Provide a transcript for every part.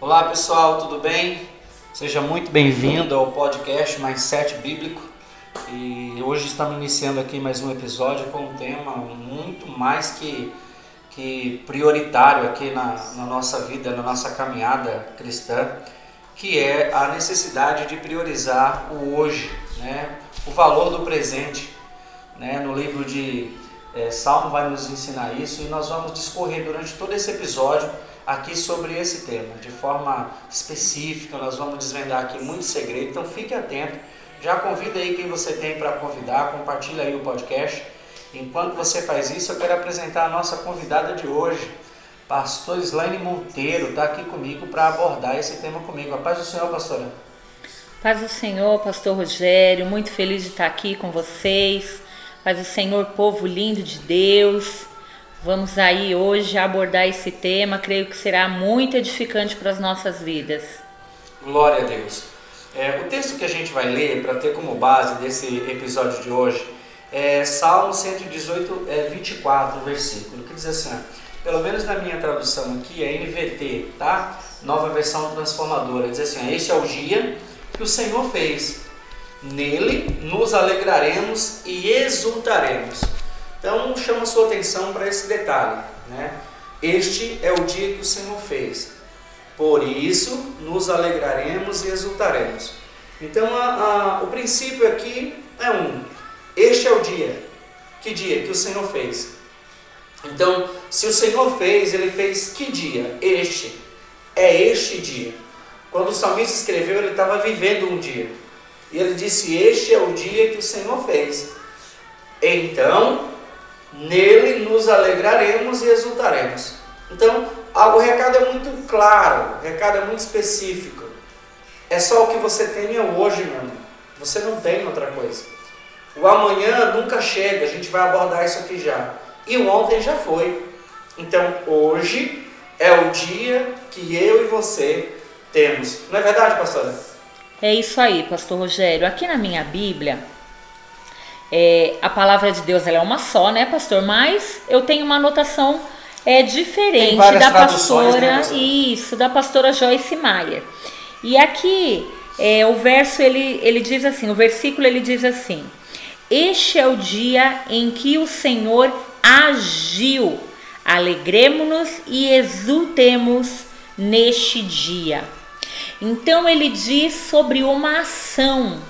Olá pessoal, tudo bem? Seja muito bem-vindo ao podcast Mais Sete Bíblico. E hoje estamos iniciando aqui mais um episódio com um tema muito mais que, que prioritário aqui na, na nossa vida, na nossa caminhada cristã, que é a necessidade de priorizar o hoje, né? o valor do presente. Né? No livro de é, Salmo vai nos ensinar isso e nós vamos discorrer durante todo esse episódio aqui sobre esse tema, de forma específica. Nós vamos desvendar aqui muito segredo, então fique atento. Já convida aí quem você tem para convidar, compartilha aí o podcast. Enquanto você faz isso, eu quero apresentar a nossa convidada de hoje, Pastor Slaine Monteiro, está aqui comigo para abordar esse tema comigo. A paz do Senhor, pastora. Paz do Senhor, Pastor Rogério, muito feliz de estar aqui com vocês. Paz do Senhor, povo lindo de Deus. Vamos aí hoje abordar esse tema, creio que será muito edificante para as nossas vidas. Glória a Deus. É, o texto que a gente vai ler para ter como base desse episódio de hoje é Salmo 118, é, 24, versículo, que diz assim: pelo menos na minha tradução aqui é NVT, tá? Nova versão transformadora. Diz assim: Este é o dia que o Senhor fez, nele nos alegraremos e exultaremos. Então chama sua atenção para esse detalhe, né? Este é o dia que o Senhor fez. Por isso nos alegraremos e exultaremos. Então a, a, o princípio aqui é um. Este é o dia. Que dia que o Senhor fez? Então, se o Senhor fez, ele fez que dia? Este. É este dia. Quando o salmista escreveu, ele estava vivendo um dia. E ele disse: Este é o dia que o Senhor fez. Então, nele nos alegraremos e exultaremos. Então, o recado é muito claro, o recado é muito específico. É só o que você tem é hoje, meu. Você não tem outra coisa. O amanhã nunca chega, a gente vai abordar isso aqui já. E o ontem já foi. Então, hoje é o dia que eu e você temos. Não é verdade, pastora? É isso aí, pastor Rogério. Aqui na minha Bíblia, é, a palavra de Deus ela é uma só, né, pastor? Mas eu tenho uma anotação é, diferente da pastora. Né, isso, da pastora Joyce Meyer. E aqui é, o verso ele, ele diz assim: o versículo ele diz assim: Este é o dia em que o Senhor agiu. Alegremos-nos e exultemos neste dia. Então ele diz sobre uma ação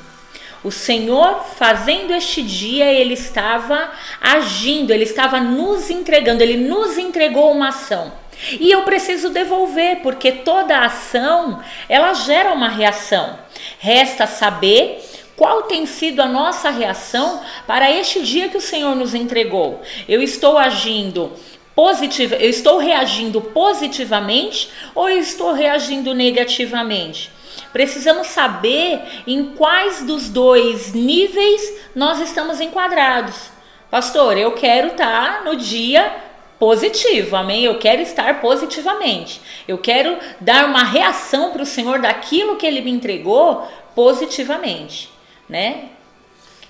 o Senhor, fazendo este dia, ele estava agindo, ele estava nos entregando, ele nos entregou uma ação. E eu preciso devolver, porque toda ação, ela gera uma reação. Resta saber qual tem sido a nossa reação para este dia que o Senhor nos entregou. Eu estou agindo positiva, eu estou reagindo positivamente ou eu estou reagindo negativamente? Precisamos saber em quais dos dois níveis nós estamos enquadrados. Pastor, eu quero estar no dia positivo, amém? Eu quero estar positivamente. Eu quero dar uma reação para o Senhor daquilo que Ele me entregou positivamente, né?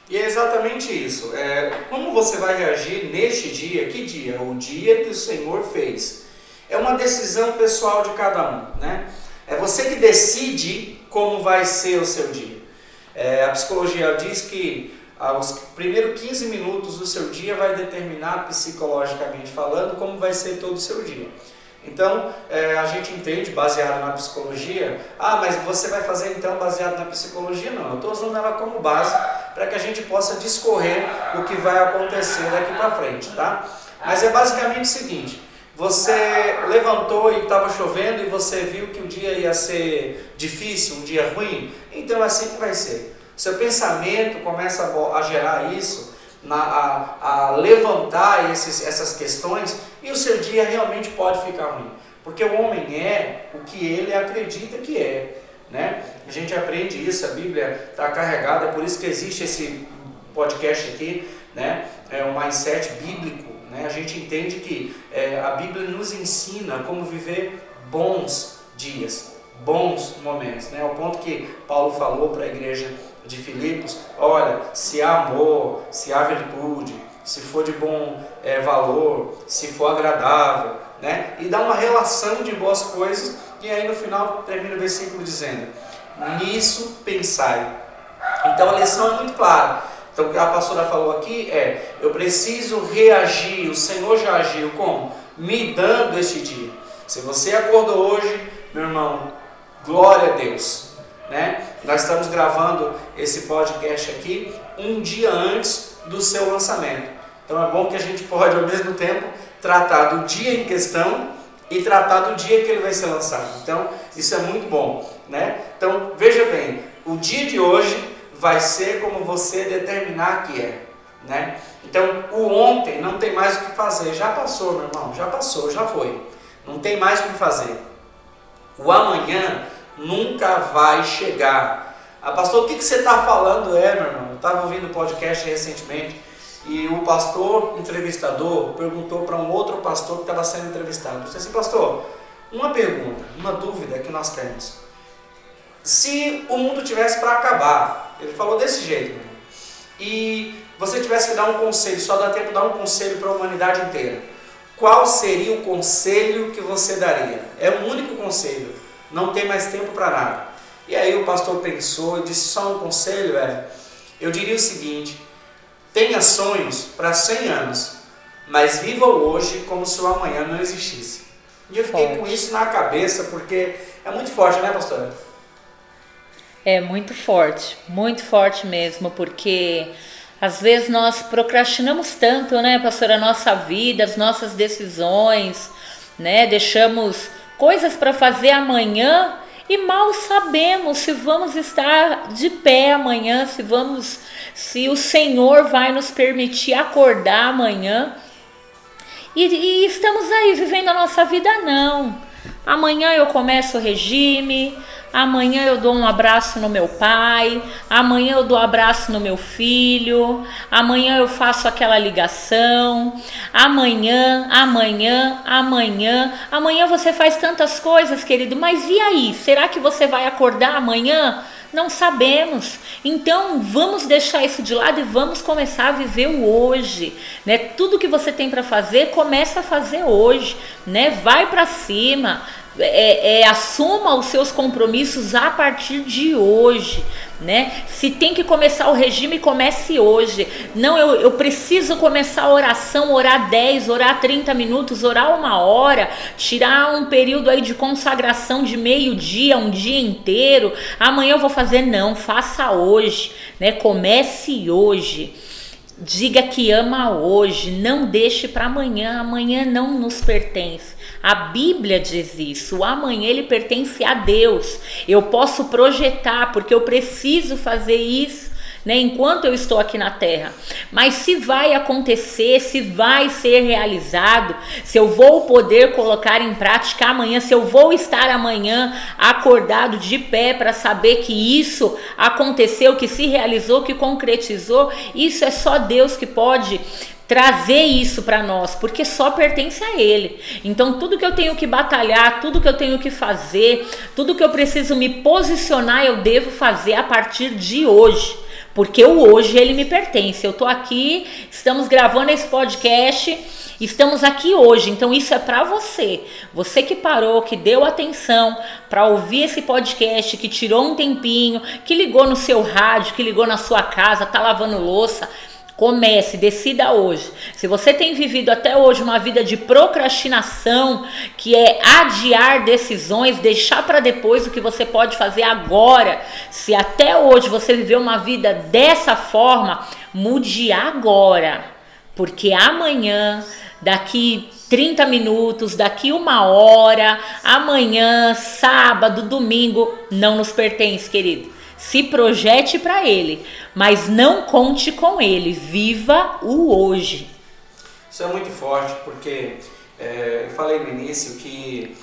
E é exatamente isso. É, como você vai reagir neste dia? Que dia? O dia que o Senhor fez. É uma decisão pessoal de cada um, né? É você que decide como vai ser o seu dia. É, a psicologia diz que os primeiros 15 minutos do seu dia vai determinar, psicologicamente falando, como vai ser todo o seu dia. Então, é, a gente entende, baseado na psicologia, ah, mas você vai fazer então baseado na psicologia? Não, eu estou usando ela como base para que a gente possa discorrer o que vai acontecer daqui para frente, tá? Mas é basicamente o seguinte, você levantou e estava chovendo e você viu que o dia ia ser difícil, um dia ruim, então é assim que vai ser. Seu pensamento começa a, gerar isso, a, a levantar esses, essas questões e o seu dia realmente pode ficar ruim. Porque o homem é o que ele acredita que é. Né? A gente aprende isso, a Bíblia está carregada, por isso que existe esse podcast aqui, né? é um mindset bíblico né? A gente entende que é, a Bíblia nos ensina como viver bons dias, bons momentos, né? ao ponto que Paulo falou para a igreja de Filipos: olha, se há amor, se há virtude, se for de bom é, valor, se for agradável, né? e dá uma relação de boas coisas E aí no final termina o versículo dizendo: Nisso pensai. Então a lição é muito clara. Então o que a pastora falou aqui é: eu preciso reagir. O Senhor já agiu como? Me dando este dia. Se você acordou hoje, meu irmão, glória a Deus. Né? Nós estamos gravando esse podcast aqui um dia antes do seu lançamento. Então é bom que a gente pode ao mesmo tempo tratar do dia em questão e tratar do dia que ele vai ser lançado. Então isso é muito bom, né? Então veja bem, o dia de hoje vai ser como você determinar que é, né? Então o ontem não tem mais o que fazer, já passou, meu irmão, já passou, já foi, não tem mais o que fazer. O amanhã nunca vai chegar. Ah, pastor, o que, que você está falando? É, meu irmão, eu estava ouvindo podcast recentemente e o pastor entrevistador perguntou para um outro pastor que estava sendo entrevistado. Disse assim, pastor, uma pergunta, uma dúvida que nós temos. Se o mundo tivesse para acabar, ele falou desse jeito, e você tivesse que dar um conselho, só dá tempo de dar um conselho para a humanidade inteira, qual seria o conselho que você daria? É o único conselho não tem mais tempo para nada. E aí o pastor pensou e disse: só um conselho, é, eu diria o seguinte: tenha sonhos para 100 anos, mas viva hoje como se o amanhã não existisse. E eu fiquei forte. com isso na cabeça, porque é muito forte, né, pastora? É muito forte, muito forte mesmo, porque às vezes nós procrastinamos tanto, né, pastora, a nossa vida, as nossas decisões, né, deixamos coisas para fazer amanhã e mal sabemos se vamos estar de pé amanhã, se vamos, se o Senhor vai nos permitir acordar amanhã. E, e estamos aí vivendo a nossa vida não. Amanhã eu começo o regime, Amanhã eu dou um abraço no meu pai, amanhã eu dou um abraço no meu filho, amanhã eu faço aquela ligação, amanhã, amanhã, amanhã, amanhã você faz tantas coisas, querido, mas e aí? Será que você vai acordar amanhã? Não sabemos. Então, vamos deixar isso de lado e vamos começar a viver o hoje, né? Tudo que você tem para fazer, começa a fazer hoje, né? Vai para cima é, é, assuma os seus compromissos a partir de hoje, né? Se tem que começar o regime, comece hoje. Não, eu, eu preciso começar a oração, orar 10, orar 30 minutos, orar uma hora, tirar um período aí de consagração de meio dia, um dia inteiro. Amanhã eu vou fazer, não, faça hoje, né? Comece hoje. Diga que ama hoje, não deixe para amanhã, amanhã não nos pertence. A Bíblia diz isso. O amanhã ele pertence a Deus. Eu posso projetar porque eu preciso fazer isso. Né, enquanto eu estou aqui na terra. Mas se vai acontecer, se vai ser realizado, se eu vou poder colocar em prática amanhã, se eu vou estar amanhã acordado de pé para saber que isso aconteceu, que se realizou, que concretizou, isso é só Deus que pode trazer isso para nós, porque só pertence a Ele. Então, tudo que eu tenho que batalhar, tudo que eu tenho que fazer, tudo que eu preciso me posicionar, eu devo fazer a partir de hoje. Porque o hoje ele me pertence. Eu tô aqui, estamos gravando esse podcast, estamos aqui hoje. Então isso é para você. Você que parou, que deu atenção para ouvir esse podcast, que tirou um tempinho, que ligou no seu rádio, que ligou na sua casa, tá lavando louça, Comece, decida hoje. Se você tem vivido até hoje uma vida de procrastinação, que é adiar decisões, deixar para depois o que você pode fazer agora. Se até hoje você viveu uma vida dessa forma, mude agora. Porque amanhã, daqui 30 minutos, daqui uma hora, amanhã, sábado, domingo, não nos pertence, querido. Se projete para ele, mas não conte com ele. Viva o hoje. Isso é muito forte, porque é, eu falei no início que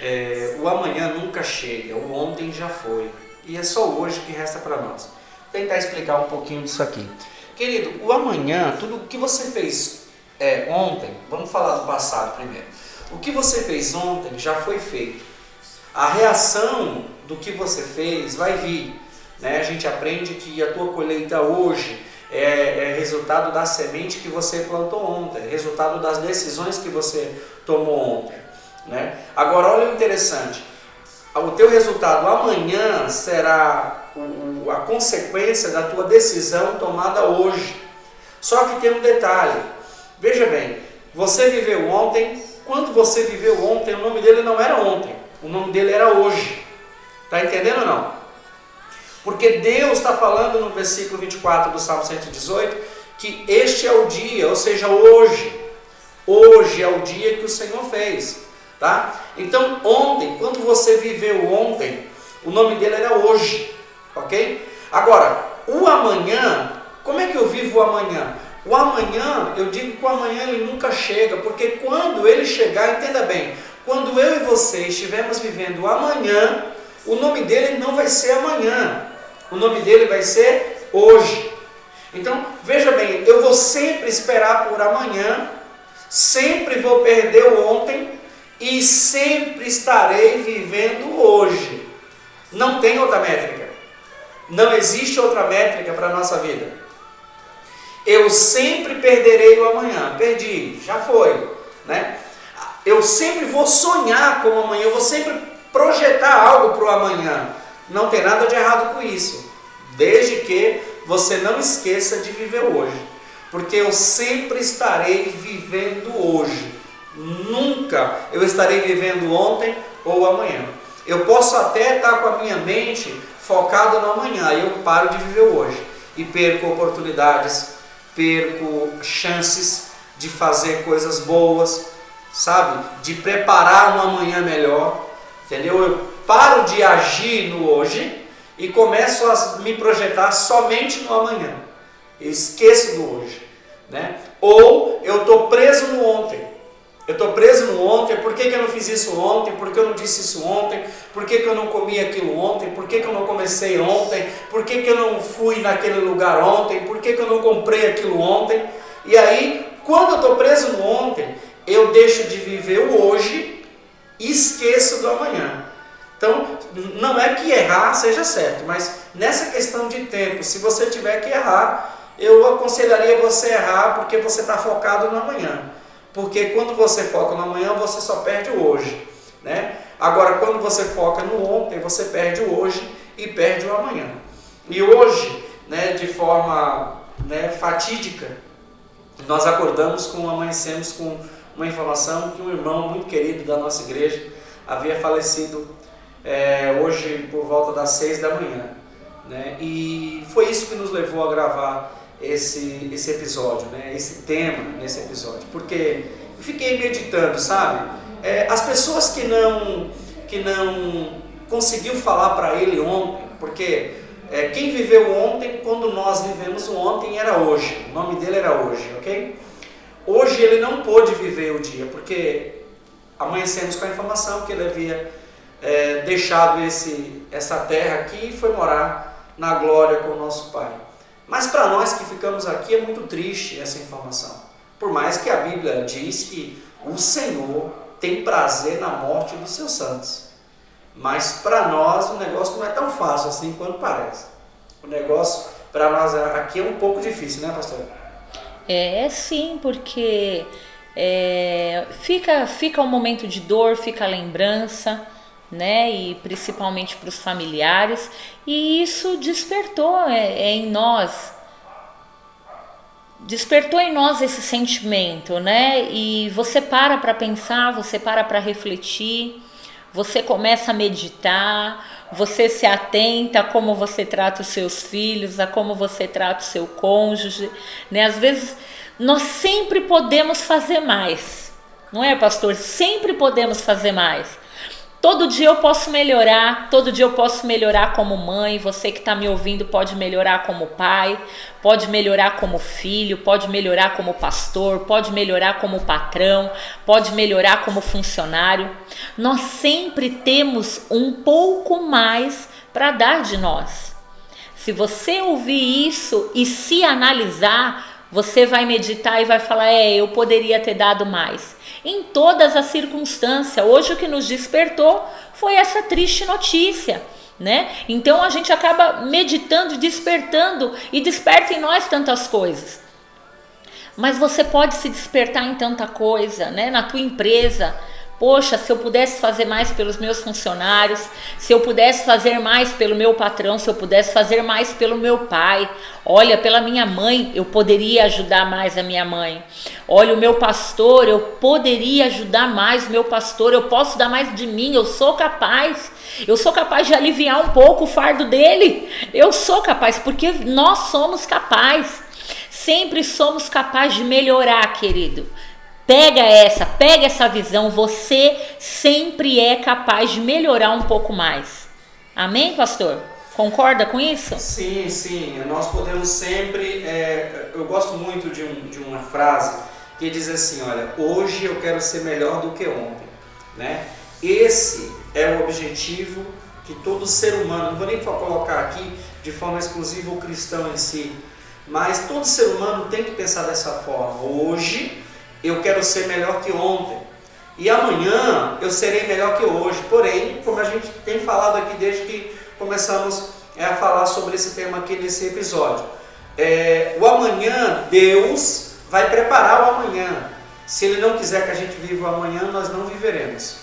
é, o amanhã nunca chega, o ontem já foi. E é só hoje que resta para nós. Vou tentar explicar um pouquinho disso aqui. Querido, o amanhã, tudo o que você fez é, ontem, vamos falar do passado primeiro. O que você fez ontem já foi feito. A reação do que você fez vai vir. Né? A gente aprende que a tua colheita hoje é, é resultado da semente que você plantou ontem, resultado das decisões que você tomou ontem. Né? Agora, olha o interessante. o teu resultado amanhã será a consequência da tua decisão tomada hoje. Só que tem um detalhe. Veja bem, você viveu ontem, quando você viveu ontem, o nome dele não era ontem, o nome dele era hoje. Está entendendo ou não? Porque Deus está falando no versículo 24 do Salmo 118 que este é o dia, ou seja, hoje. Hoje é o dia que o Senhor fez. Tá? Então, ontem, quando você viveu ontem, o nome dele era hoje. Ok? Agora, o amanhã, como é que eu vivo o amanhã? O amanhã, eu digo que o amanhã ele nunca chega, porque quando ele chegar, entenda bem, quando eu e você estivermos vivendo o amanhã, o nome dele não vai ser amanhã, o nome dele vai ser hoje. Então, veja bem, eu vou sempre esperar por amanhã, sempre vou perder o ontem e sempre estarei vivendo hoje. Não tem outra métrica. Não existe outra métrica para a nossa vida. Eu sempre perderei o amanhã. Perdi, já foi, né? Eu sempre vou sonhar com o amanhã, eu vou sempre projetar algo para o amanhã. Não tem nada de errado com isso. Desde que você não esqueça de viver hoje. Porque eu sempre estarei vivendo hoje. Nunca eu estarei vivendo ontem ou amanhã. Eu posso até estar com a minha mente focada no amanhã, e eu paro de viver hoje e perco oportunidades, perco chances de fazer coisas boas, sabe? De preparar um amanhã melhor, entendeu? Eu paro de agir no hoje e começo a me projetar somente no amanhã. Eu esqueço do hoje, né? Ou eu estou preso no ontem. Eu estou preso no ontem, por que, que eu não fiz isso ontem? Por que eu não disse isso ontem? Por que, que eu não comi aquilo ontem? Por que, que eu não comecei ontem? Por que, que eu não fui naquele lugar ontem? Por que, que eu não comprei aquilo ontem? E aí, quando eu estou preso no ontem, eu deixo de viver o hoje e esqueço do amanhã. Então, não é que errar seja certo, mas nessa questão de tempo, se você tiver que errar, eu aconselharia você errar porque você está focado no amanhã. Porque quando você foca no amanhã, você só perde o hoje. Né? Agora, quando você foca no ontem, você perde o hoje e perde o amanhã. E hoje, né, de forma né, fatídica, nós acordamos com, amanhecemos com uma informação que um irmão muito querido da nossa igreja havia falecido é, hoje por volta das seis da manhã. Né? E foi isso que nos levou a gravar esse, esse episódio, né? esse tema nesse episódio, porque fiquei meditando, sabe? É, as pessoas que não, que não conseguiu falar para ele ontem, porque é, quem viveu ontem, quando nós vivemos o ontem, era hoje, o nome dele era hoje, ok? Hoje ele não pôde viver o dia, porque amanhecemos com a informação que ele havia é, deixado esse, essa terra aqui e foi morar na glória com o nosso Pai. Mas para nós que ficamos aqui é muito triste essa informação. Por mais que a Bíblia diz que o Senhor tem prazer na morte dos seus santos. Mas para nós o negócio não é tão fácil assim quanto parece. O negócio para nós aqui é um pouco difícil, né, pastor? É, é sim, porque é, fica, fica um momento de dor, fica a lembrança, né? E principalmente para os familiares. E isso despertou é, é, em nós, despertou em nós esse sentimento, né? E você para para pensar, você para para refletir, você começa a meditar, você se atenta a como você trata os seus filhos, a como você trata o seu cônjuge, né? Às vezes nós sempre podemos fazer mais. Não é, pastor? Sempre podemos fazer mais. Todo dia eu posso melhorar, todo dia eu posso melhorar como mãe, você que está me ouvindo pode melhorar como pai, pode melhorar como filho, pode melhorar como pastor, pode melhorar como patrão, pode melhorar como funcionário. Nós sempre temos um pouco mais para dar de nós. Se você ouvir isso e se analisar, você vai meditar e vai falar: é, eu poderia ter dado mais em todas as circunstâncias. Hoje o que nos despertou foi essa triste notícia. Né? Então a gente acaba meditando, despertando e desperta em nós tantas coisas. Mas você pode se despertar em tanta coisa, né? Na tua empresa, Poxa, se eu pudesse fazer mais pelos meus funcionários, se eu pudesse fazer mais pelo meu patrão, se eu pudesse fazer mais pelo meu pai. Olha, pela minha mãe, eu poderia ajudar mais a minha mãe. Olha, o meu pastor, eu poderia ajudar mais meu pastor, eu posso dar mais de mim, eu sou capaz. Eu sou capaz de aliviar um pouco o fardo dele. Eu sou capaz, porque nós somos capazes. Sempre somos capazes de melhorar, querido. Pega essa, pega essa visão. Você sempre é capaz de melhorar um pouco mais. Amém, pastor? Concorda com isso? Sim, sim. Nós podemos sempre. É, eu gosto muito de, um, de uma frase que diz assim: Olha, hoje eu quero ser melhor do que ontem. Né? Esse é o objetivo que todo ser humano, não vou nem colocar aqui de forma exclusiva o cristão em si, mas todo ser humano tem que pensar dessa forma. Hoje eu quero ser melhor que ontem. E amanhã eu serei melhor que hoje. Porém, como a gente tem falado aqui desde que começamos é, a falar sobre esse tema aqui nesse episódio, é, o amanhã, Deus vai preparar o amanhã. Se Ele não quiser que a gente viva o amanhã, nós não viveremos.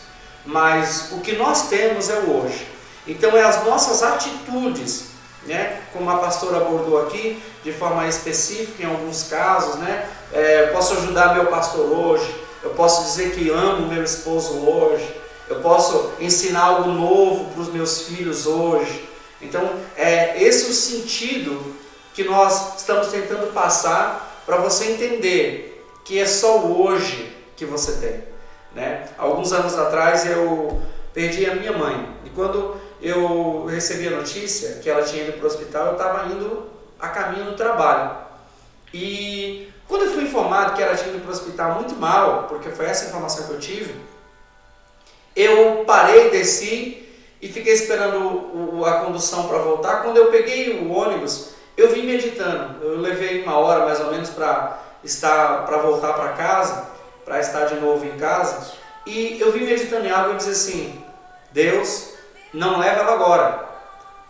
Mas o que nós temos é o hoje. Então, é as nossas atitudes, né? como a pastora abordou aqui, de forma específica em alguns casos, né? É, posso ajudar meu pastor hoje, eu posso dizer que amo meu esposo hoje, eu posso ensinar algo novo para os meus filhos hoje. Então, é esse o sentido que nós estamos tentando passar para você entender que é só hoje que você tem. Né? Alguns anos atrás eu perdi a minha mãe e quando eu recebi a notícia que ela tinha ido para o hospital, eu estava indo a caminho do trabalho. E quando eu fui informado que ela tinha ido para o hospital muito mal, porque foi essa informação que eu tive, eu parei, desci e fiquei esperando o, a condução para voltar. Quando eu peguei o ônibus, eu vim meditando. Eu levei uma hora mais ou menos para estar para voltar para casa, para estar de novo em casa. E eu vim meditando em algo e disse assim: Deus, não leva ela agora,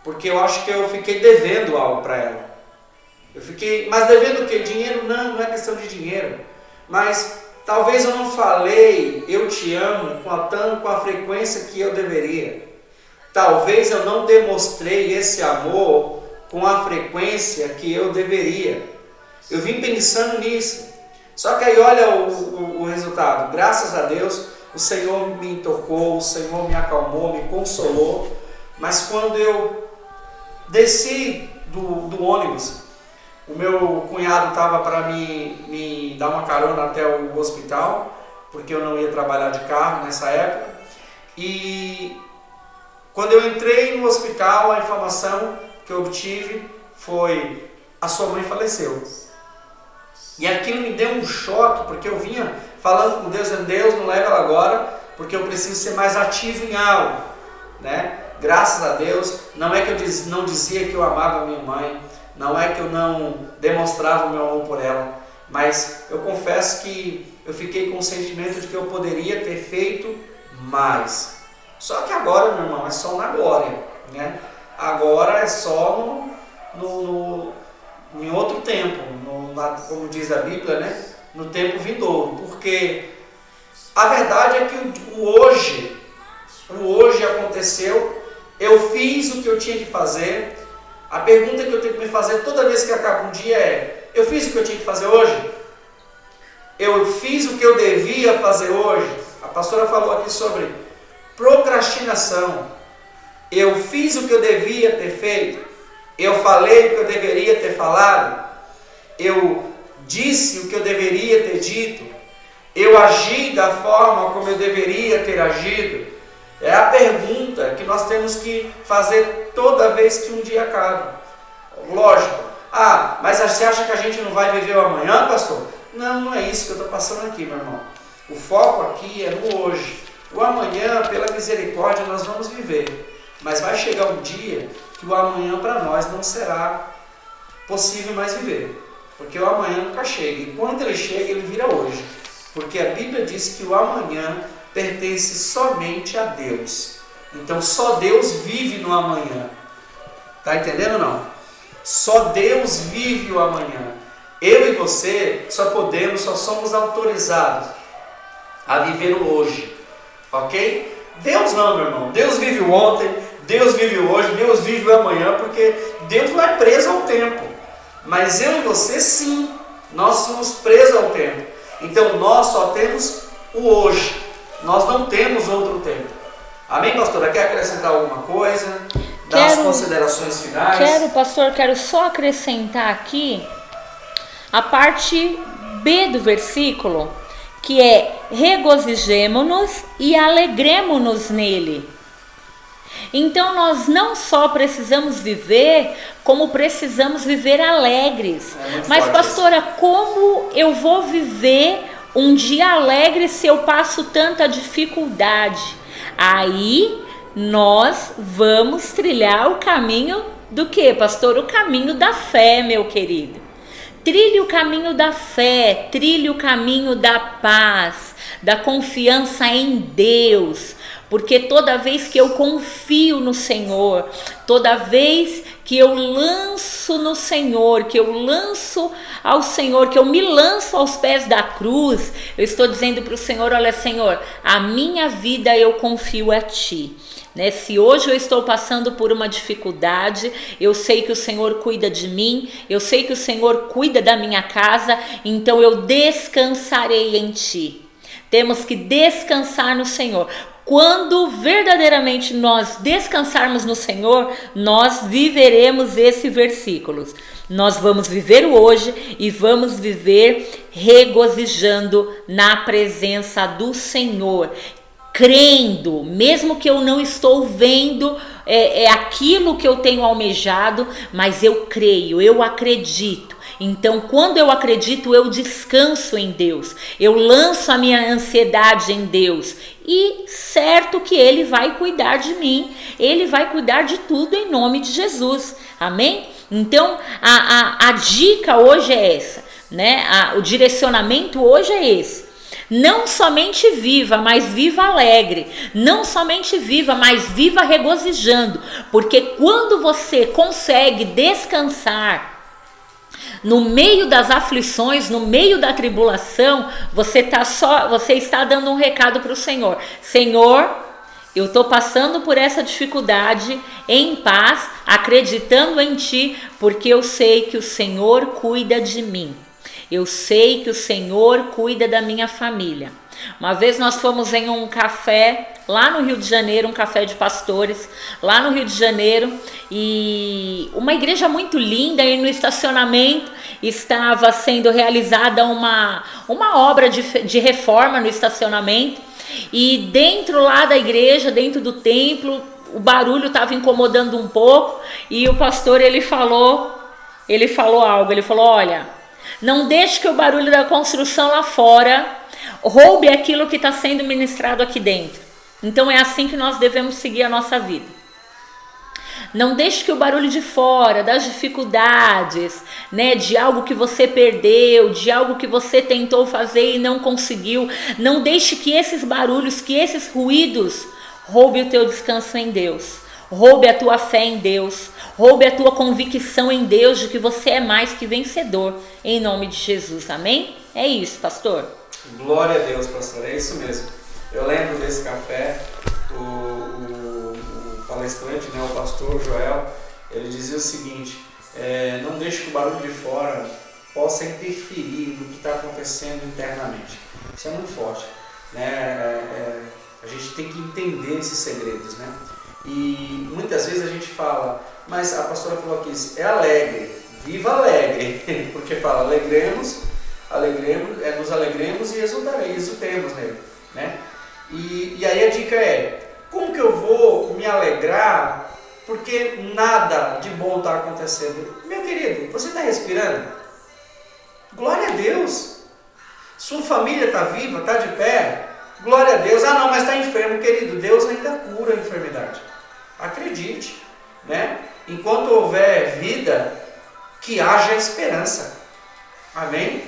porque eu acho que eu fiquei devendo algo para ela. Eu fiquei, mas devendo o quê? Dinheiro? Não, não é questão de dinheiro. Mas talvez eu não falei eu te amo com a, com a frequência que eu deveria. Talvez eu não demonstrei esse amor com a frequência que eu deveria. Eu vim pensando nisso. Só que aí olha o, o, o resultado. Graças a Deus, o Senhor me tocou, o Senhor me acalmou, me consolou. Mas quando eu desci do, do ônibus, o meu cunhado estava para me, me dar uma carona até o hospital, porque eu não ia trabalhar de carro nessa época. E quando eu entrei no hospital, a informação que eu obtive foi: a sua mãe faleceu. E aquilo me deu um choque, porque eu vinha falando com Deus, dizendo: Deus, não leva ela agora, porque eu preciso ser mais ativo em algo. Né? Graças a Deus, não é que eu diz, não dizia que eu amava minha mãe, não é que eu não demonstrava o meu amor por ela, mas eu confesso que eu fiquei com o sentimento de que eu poderia ter feito mais. Só que agora, meu irmão, é só na glória, né? Agora é só no, no, no em outro tempo, no, como diz a Bíblia, né? No tempo vindouro, porque a verdade é que o, o hoje, o hoje aconteceu, eu fiz o que eu tinha que fazer, a pergunta que eu tenho que me fazer toda vez que acaba um dia é: eu fiz o que eu tinha que fazer hoje? Eu fiz o que eu devia fazer hoje? A pastora falou aqui sobre procrastinação. Eu fiz o que eu devia ter feito? Eu falei o que eu deveria ter falado? Eu disse o que eu deveria ter dito? Eu agi da forma como eu deveria ter agido? É a pergunta que nós temos que fazer toda vez que um dia acaba. Lógico. Ah, mas você acha que a gente não vai viver o amanhã, pastor? Não, não é isso que eu estou passando aqui, meu irmão. O foco aqui é no hoje. O amanhã, pela misericórdia, nós vamos viver. Mas vai chegar um dia que o amanhã para nós não será possível mais viver. Porque o amanhã nunca chega. E quando ele chega, ele vira hoje. Porque a Bíblia diz que o amanhã pertence somente a Deus. Então só Deus vive no amanhã. Tá entendendo ou não? Só Deus vive o amanhã. Eu e você só podemos, só somos autorizados a viver o hoje. Ok? Deus não, meu irmão. Deus vive o ontem, Deus vive hoje, Deus vive o amanhã, porque Deus não é preso ao tempo. Mas eu e você sim, nós somos presos ao tempo. Então nós só temos o hoje. Nós não temos outro tempo. Amém, pastora? Quer acrescentar alguma coisa? Das quero, considerações finais? Quero, pastor, quero só acrescentar aqui a parte B do versículo, que é regozijemo-nos e alegremo-nos nele. Então nós não só precisamos viver, como precisamos viver alegres. É Mas pastora, como eu vou viver um dia alegre se eu passo tanta dificuldade? Aí nós vamos trilhar o caminho do que, pastor? O caminho da fé, meu querido. Trilhe o caminho da fé, trilhe o caminho da paz, da confiança em Deus, porque toda vez que eu confio no Senhor, toda vez que eu lanço no Senhor, que eu lanço ao Senhor, que eu me lanço aos pés da cruz, eu estou dizendo para o Senhor: olha, Senhor, a minha vida eu confio a Ti. Né? Se hoje eu estou passando por uma dificuldade, eu sei que o Senhor cuida de mim, eu sei que o Senhor cuida da minha casa, então eu descansarei em Ti. Temos que descansar no Senhor. Quando verdadeiramente nós descansarmos no Senhor, nós viveremos esse versículo. Nós vamos viver o hoje e vamos viver regozijando na presença do Senhor crendo, mesmo que eu não estou vendo é, é aquilo que eu tenho almejado, mas eu creio, eu acredito. Então, quando eu acredito, eu descanso em Deus, eu lanço a minha ansiedade em Deus e certo que Ele vai cuidar de mim, Ele vai cuidar de tudo em nome de Jesus, amém? Então, a, a, a dica hoje é essa, né? A, o direcionamento hoje é esse. Não somente viva, mas viva alegre. Não somente viva, mas viva regozijando. Porque quando você consegue descansar, no meio das aflições, no meio da tribulação, você tá só, você está dando um recado para o Senhor. Senhor, eu estou passando por essa dificuldade em paz, acreditando em Ti, porque eu sei que o Senhor cuida de mim. Eu sei que o Senhor cuida da minha família. Uma vez nós fomos em um café lá no Rio de Janeiro, um café de pastores, lá no Rio de Janeiro, e uma igreja muito linda, e no estacionamento estava sendo realizada uma, uma obra de, de reforma no estacionamento, e dentro lá da igreja, dentro do templo, o barulho estava incomodando um pouco, e o pastor ele falou, ele falou algo, ele falou, olha, não deixe que o barulho da construção lá fora roube aquilo que está sendo ministrado aqui dentro. Então é assim que nós devemos seguir a nossa vida. Não deixe que o barulho de fora, das dificuldades, né, de algo que você perdeu, de algo que você tentou fazer e não conseguiu, não deixe que esses barulhos, que esses ruídos roube o teu descanso em Deus. Roube a tua fé em Deus, roube a tua convicção em Deus de que você é mais que vencedor, em nome de Jesus. Amém? É isso, pastor. Glória a Deus, pastor, é isso mesmo. Eu lembro desse café, o, o, o palestrante, né, o pastor Joel, ele dizia o seguinte: é, não deixe que o barulho de fora possa interferir no que está acontecendo internamente. Isso é muito forte. Né? É, é, a gente tem que entender esses segredos. Né? E muitas vezes a gente fala, mas a pastora falou aqui, é alegre, viva alegre, porque fala, alegremos, alegremos, é, nos alegremos e exultarei, exultemos nele. Né? E, e aí a dica é, como que eu vou me alegrar porque nada de bom está acontecendo? Meu querido, você está respirando? Glória a Deus! Sua família está viva, está de pé? Glória a Deus. Ah, não, mas está enfermo, querido. Deus ainda cura a enfermidade. Acredite, né? Enquanto houver vida, que haja esperança. Amém?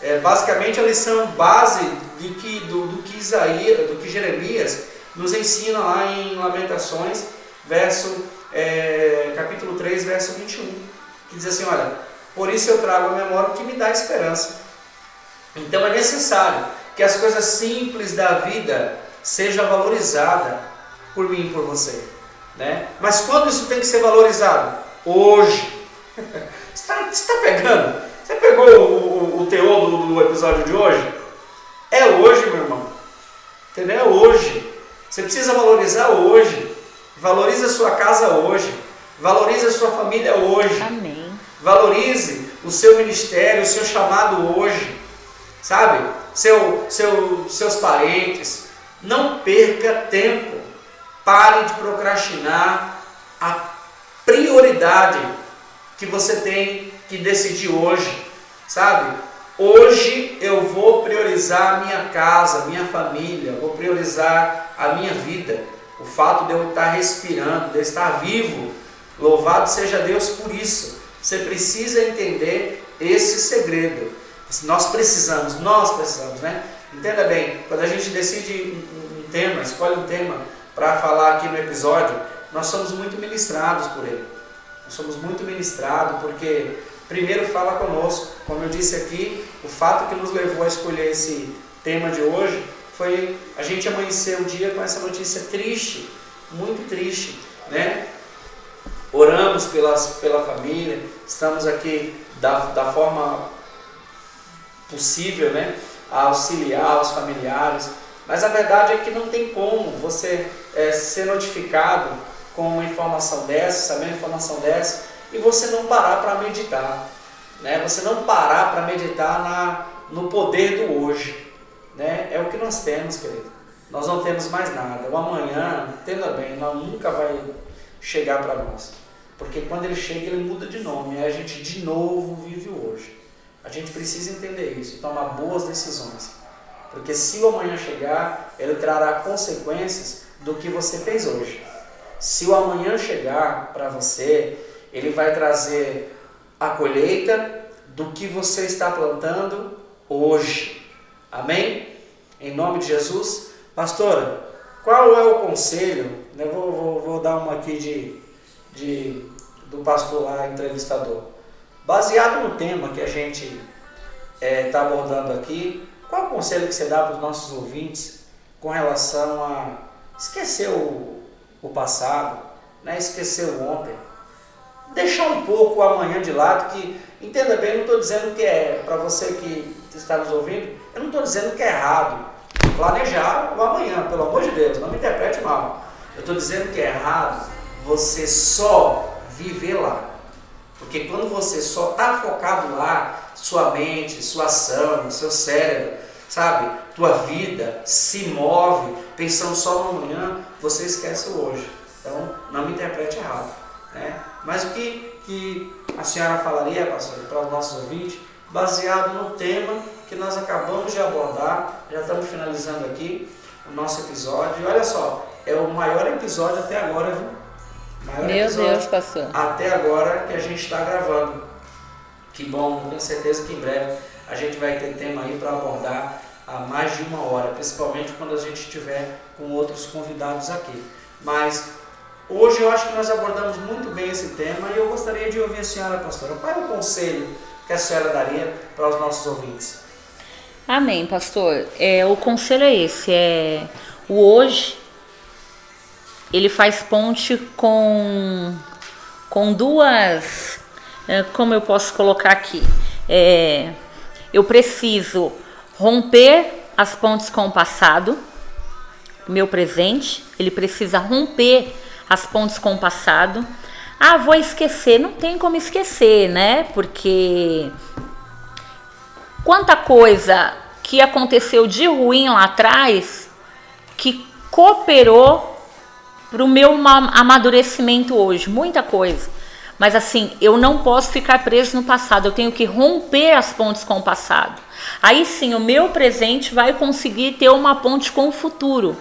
É, basicamente a lição base de que, do, do, que Isaías, do que Jeremias nos ensina lá em Lamentações, verso, é, capítulo 3, verso 21, que diz assim, olha, por isso eu trago a memória o que me dá esperança. Então é necessário que as coisas simples da vida seja valorizada por mim e por você. Né? Mas quando isso tem que ser valorizado? Hoje. Você está tá pegando? Você pegou o, o, teor do, do episódio de hoje? É hoje, meu irmão. Entendeu? É hoje. Você precisa valorizar hoje. Valorize a sua casa hoje. Valorize a sua família hoje. Amém. Valorize o seu ministério, o seu chamado hoje. Sabe? Seu, seu, seus parentes. Não perca tempo. Pare de procrastinar a prioridade que você tem que decidir hoje. Sabe? Hoje eu vou priorizar a minha casa, minha família, vou priorizar a minha vida. O fato de eu estar respirando, de eu estar vivo, louvado seja Deus por isso. Você precisa entender esse segredo. Nós precisamos, nós precisamos, né? Entenda bem, quando a gente decide um, um tema, escolhe um tema para falar aqui no episódio, nós somos muito ministrados por ele. Nós somos muito ministrados porque primeiro fala conosco. Como eu disse aqui, o fato que nos levou a escolher esse tema de hoje foi a gente amanhecer o dia com essa notícia triste, muito triste, né? Oramos pelas, pela família, estamos aqui da, da forma possível, né? A auxiliar os familiares, mas a verdade é que não tem como você é, ser notificado com uma informação dessa, saber uma informação dessa, e você não parar para meditar. Né? Você não parar para meditar na, no poder do hoje. Né? É o que nós temos, querido. Nós não temos mais nada. O amanhã, entenda bem, não, nunca vai chegar para nós. Porque quando ele chega, ele muda de nome. Aí a gente de novo vive o hoje. A gente precisa entender isso e tomar boas decisões. Porque se o amanhã chegar, ele trará consequências do que você fez hoje. Se o amanhã chegar para você, ele vai trazer a colheita do que você está plantando hoje. Amém? Em nome de Jesus. Pastora, qual é o conselho? Eu vou, vou, vou dar uma aqui de, de, do pastor lá, entrevistador. Baseado no tema que a gente está é, tá abordando aqui, qual é o conselho que você dá para os nossos ouvintes com relação a esquecer o, o passado, né? esquecer o ontem? Deixar um pouco o amanhã de lado, que, entenda bem, não estou dizendo que é, para você que está nos ouvindo, eu não estou dizendo que é errado planejar o amanhã, pelo amor de Deus, não me interprete mal. Eu estou dizendo que é errado você só viver lá. Porque quando você só está focado lá, sua mente, sua ação, seu cérebro, sabe, tua vida se move pensando só no amanhã, você esquece o hoje. Então, não me interprete errado. Né? Mas o que, que a senhora falaria, pastor, para os nossos ouvintes, baseado no tema que nós acabamos de abordar, já estamos finalizando aqui o nosso episódio. E olha só, é o maior episódio até agora, viu? Maior Meu Deus, pastor. Até agora que a gente está gravando. Que bom, tenho certeza que em breve a gente vai ter tema aí para abordar a mais de uma hora, principalmente quando a gente estiver com outros convidados aqui. Mas Hoje eu acho que nós abordamos muito bem esse tema e eu gostaria de ouvir a senhora, pastora. Qual é o conselho que a senhora daria para os nossos ouvintes? Amém, pastor. É, o conselho é esse, é o hoje ele faz ponte com com duas, é, como eu posso colocar aqui, é, eu preciso romper as pontes com o passado, meu presente, ele precisa romper as pontes com o passado. Ah, vou esquecer. Não tem como esquecer, né? Porque quanta coisa que aconteceu de ruim lá atrás que cooperou para o meu amadurecimento hoje. Muita coisa. Mas assim, eu não posso ficar preso no passado, eu tenho que romper as pontes com o passado. Aí sim, o meu presente vai conseguir ter uma ponte com o futuro.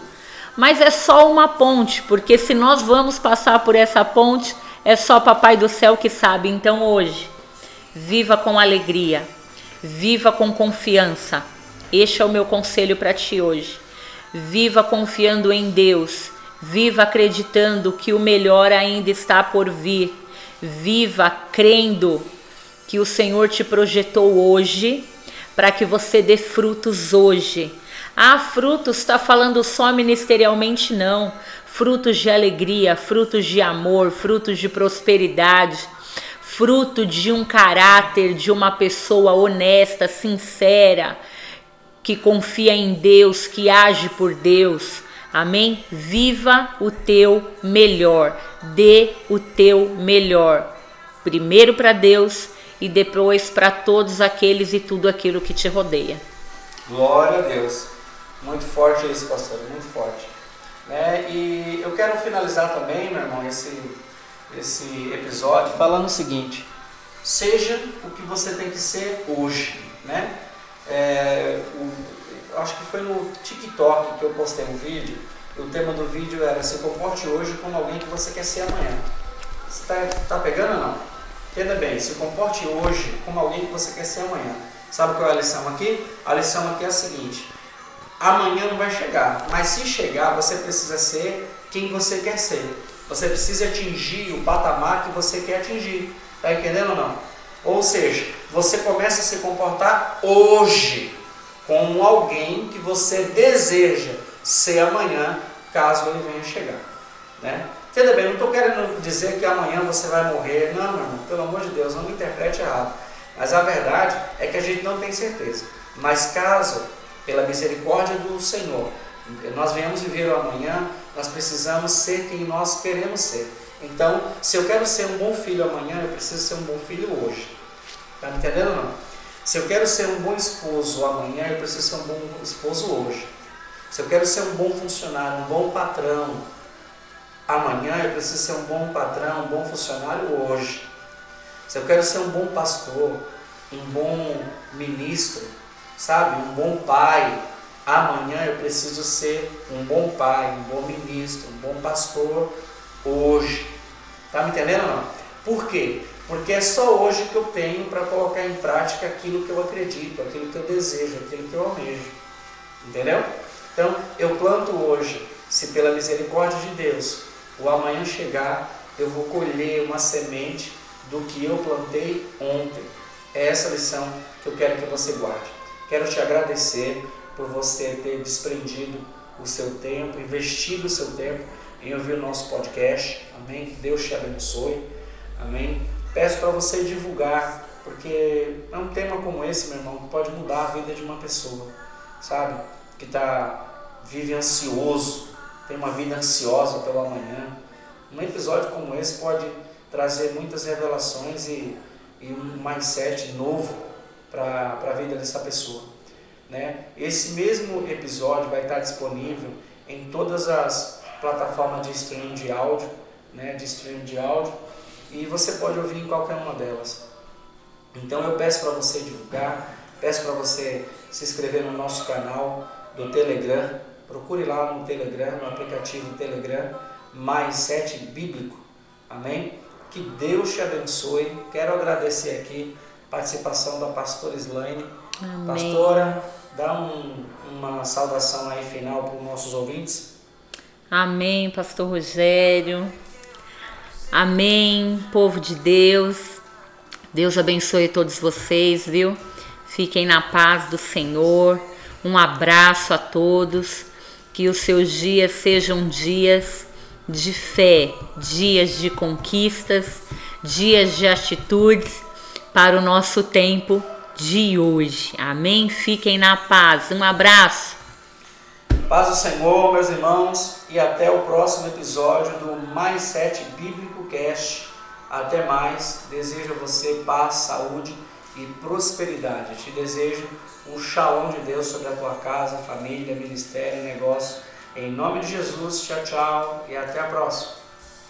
Mas é só uma ponte, porque se nós vamos passar por essa ponte, é só Papai do Céu que sabe. Então hoje, viva com alegria, viva com confiança. Este é o meu conselho para ti hoje. Viva confiando em Deus, viva acreditando que o melhor ainda está por vir. Viva crendo que o Senhor te projetou hoje para que você dê frutos hoje Ah, frutos está falando só ministerialmente, não. Frutos de alegria, frutos de amor, frutos de prosperidade, fruto de um caráter de uma pessoa honesta, sincera, que confia em Deus, que age por Deus. Amém? Viva o teu melhor, dê o teu melhor. Primeiro para Deus e depois para todos aqueles e tudo aquilo que te rodeia. Glória a Deus. Muito forte isso, pastor, muito forte. Né? E eu quero finalizar também, meu irmão, esse, esse episódio falando o seguinte: seja o que você tem que ser hoje. Né? É, o, acho que foi no TikTok que eu postei um vídeo. E o tema do vídeo era se comporte hoje como alguém que você quer ser amanhã. Está tá pegando ou não? Entenda bem, se comporte hoje como alguém que você quer ser amanhã. Sabe qual é a lição aqui? A lição aqui é a seguinte: amanhã não vai chegar, mas se chegar, você precisa ser quem você quer ser. Você precisa atingir o patamar que você quer atingir. Tá entendendo ou não? Ou seja, você começa a se comportar hoje como alguém que você deseja ser amanhã, caso ele venha chegar. Né? Entenda bem, não estou querendo dizer que amanhã você vai morrer. Não, meu irmão, pelo amor de Deus, não me interprete errado. Mas a verdade é que a gente não tem certeza. Mas caso, pela misericórdia do Senhor, nós venhamos viver o amanhã, nós precisamos ser quem nós queremos ser. Então, se eu quero ser um bom filho amanhã, eu preciso ser um bom filho hoje. Está me entendendo não? Se eu quero ser um bom esposo amanhã, eu preciso ser um bom esposo hoje. Se eu quero ser um bom funcionário, um bom patrão, amanhã eu preciso ser um bom patrão, um bom funcionário hoje. Se eu quero ser um bom pastor, um bom ministro, sabe, um bom pai, amanhã eu preciso ser um bom pai, um bom ministro, um bom pastor hoje. Tá me entendendo não? Por quê? Porque é só hoje que eu tenho para colocar em prática aquilo que eu acredito, aquilo que eu desejo, aquilo que eu almejo. Entendeu? Então, eu planto hoje, se pela misericórdia de Deus o amanhã chegar, eu vou colher uma semente do que eu plantei ontem. É essa lição que eu quero que você guarde. Quero te agradecer por você ter desprendido o seu tempo, investido o seu tempo em ouvir o nosso podcast. Amém? Que Deus te abençoe. Amém? Peço para você divulgar, porque é um tema como esse, meu irmão, que pode mudar a vida de uma pessoa, sabe? Que tá, vive ansioso, tem uma vida ansiosa pelo amanhã. Um episódio como esse pode trazer muitas revelações e, e um mindset novo para a vida dessa pessoa. Né? Esse mesmo episódio vai estar disponível em todas as plataformas de streaming de áudio, né? de streaming de áudio, e você pode ouvir em qualquer uma delas. Então eu peço para você divulgar, peço para você se inscrever no nosso canal do Telegram, Procure lá no Telegram, no aplicativo Telegram, mais sete bíblico. Amém? Que Deus te abençoe. Quero agradecer aqui participação da pastora Slaine. Amém. Pastora, dá um, uma saudação aí final para os nossos ouvintes. Amém, pastor Rogério. Amém, povo de Deus. Deus abençoe todos vocês, viu? Fiquem na paz do Senhor. Um abraço a todos que os seus dias sejam dias de fé, dias de conquistas, dias de atitudes para o nosso tempo de hoje. Amém? Fiquem na paz. Um abraço. Paz do Senhor, meus irmãos, e até o próximo episódio do Mais 7 Bíblico Cast. Até mais. Desejo a você paz, saúde e prosperidade. Te desejo um shalom de Deus sobre a tua casa, família, ministério, negócio. Em nome de Jesus, tchau, tchau e até a próxima.